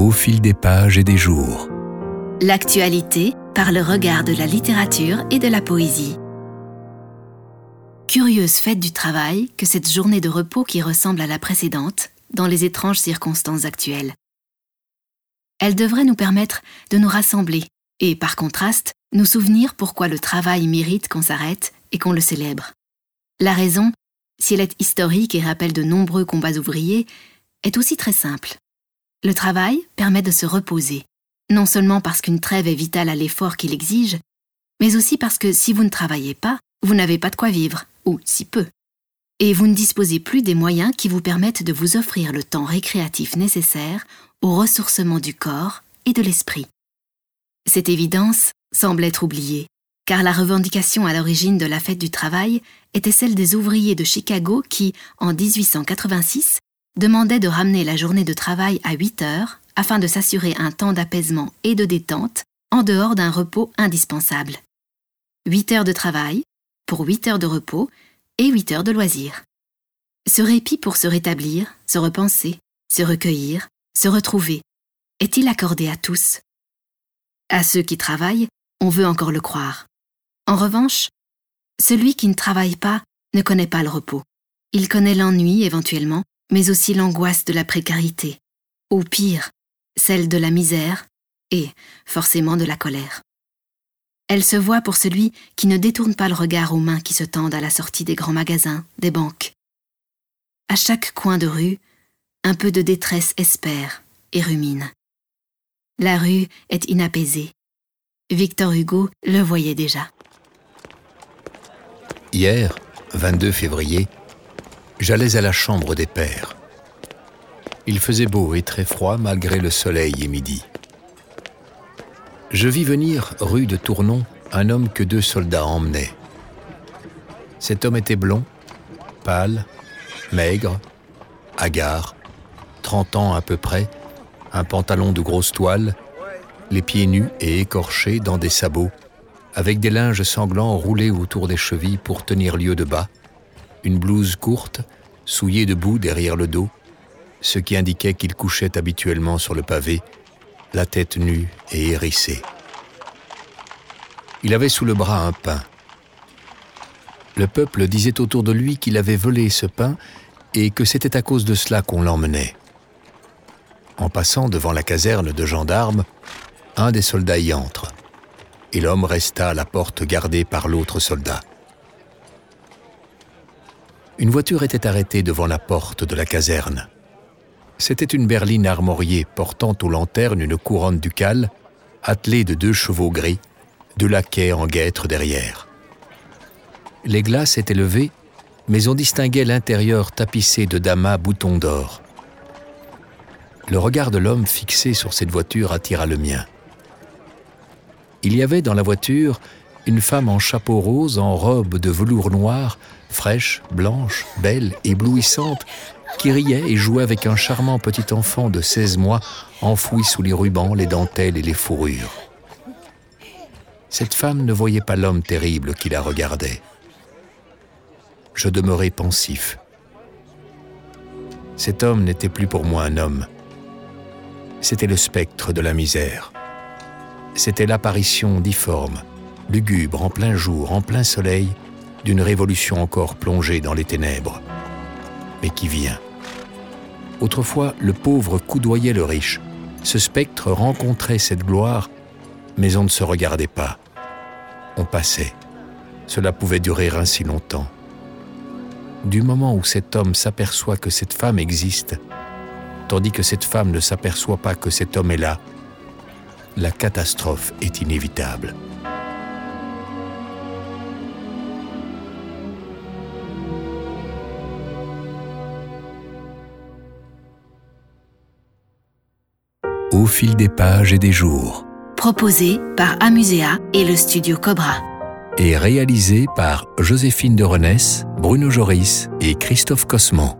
au fil des pages et des jours. L'actualité par le regard de la littérature et de la poésie. Curieuse fête du travail que cette journée de repos qui ressemble à la précédente dans les étranges circonstances actuelles. Elle devrait nous permettre de nous rassembler et, par contraste, nous souvenir pourquoi le travail mérite qu'on s'arrête et qu'on le célèbre. La raison, si elle est historique et rappelle de nombreux combats ouvriers, est aussi très simple. Le travail permet de se reposer, non seulement parce qu'une trêve est vitale à l'effort qu'il exige, mais aussi parce que si vous ne travaillez pas, vous n'avez pas de quoi vivre, ou si peu. Et vous ne disposez plus des moyens qui vous permettent de vous offrir le temps récréatif nécessaire au ressourcement du corps et de l'esprit. Cette évidence semble être oubliée, car la revendication à l'origine de la fête du travail était celle des ouvriers de Chicago qui, en 1886, demandaient de ramener la journée de travail à 8 heures afin de s'assurer un temps d'apaisement et de détente en dehors d'un repos indispensable. 8 heures de travail pour 8 heures de repos et 8 heures de loisirs. Ce répit pour se rétablir, se repenser, se recueillir, se retrouver, est-il accordé à tous? À ceux qui travaillent, on veut encore le croire. En revanche, celui qui ne travaille pas ne connaît pas le repos. Il connaît l'ennui éventuellement, mais aussi l'angoisse de la précarité, ou pire, celle de la misère et, forcément, de la colère. Elle se voit pour celui qui ne détourne pas le regard aux mains qui se tendent à la sortie des grands magasins, des banques. À chaque coin de rue, un peu de détresse espère et rumine. La rue est inapaisée. Victor Hugo le voyait déjà. Hier, 22 février, j'allais à la chambre des pères. Il faisait beau et très froid malgré le soleil et midi. Je vis venir, rue de Tournon, un homme que deux soldats emmenaient. Cet homme était blond, pâle, maigre, hagard, trente ans à peu près, un pantalon de grosse toile, les pieds nus et écorchés dans des sabots, avec des linges sanglants roulés autour des chevilles pour tenir lieu de bas, une blouse courte, souillée de boue derrière le dos, ce qui indiquait qu'il couchait habituellement sur le pavé, la tête nue et hérissée. Il avait sous le bras un pain. Le peuple disait autour de lui qu'il avait volé ce pain et que c'était à cause de cela qu'on l'emmenait. En passant devant la caserne de gendarmes, un des soldats y entre, et l'homme resta à la porte gardée par l'autre soldat. Une voiture était arrêtée devant la porte de la caserne. C'était une berline armoriée portant aux lanternes une couronne ducale, attelée de deux chevaux gris, deux laquais en guêtre derrière. Les glaces étaient levées, mais on distinguait l'intérieur tapissé de damas boutons d'or. Le regard de l'homme fixé sur cette voiture attira le mien. Il y avait dans la voiture une femme en chapeau rose, en robe de velours noir, fraîche, blanche, belle, éblouissante, qui riait et jouait avec un charmant petit enfant de 16 mois enfoui sous les rubans, les dentelles et les fourrures. Cette femme ne voyait pas l'homme terrible qui la regardait. Je demeurai pensif. Cet homme n'était plus pour moi un homme. C'était le spectre de la misère. C'était l'apparition difforme, lugubre, en plein jour, en plein soleil, d'une révolution encore plongée dans les ténèbres, mais qui vient? Autrefois, le pauvre coudoyait le riche. Ce spectre rencontrait cette gloire, mais on ne se regardait pas. On passait. Cela pouvait durer ainsi longtemps. Du moment où cet homme s'aperçoit que cette femme existe, tandis que cette femme ne s'aperçoit pas que cet homme est là, la catastrophe est inévitable. Au fil des pages et des jours. Proposé par Amusea et le studio Cobra. Et réalisé par Joséphine de Renesse, Bruno Joris et Christophe Cosman.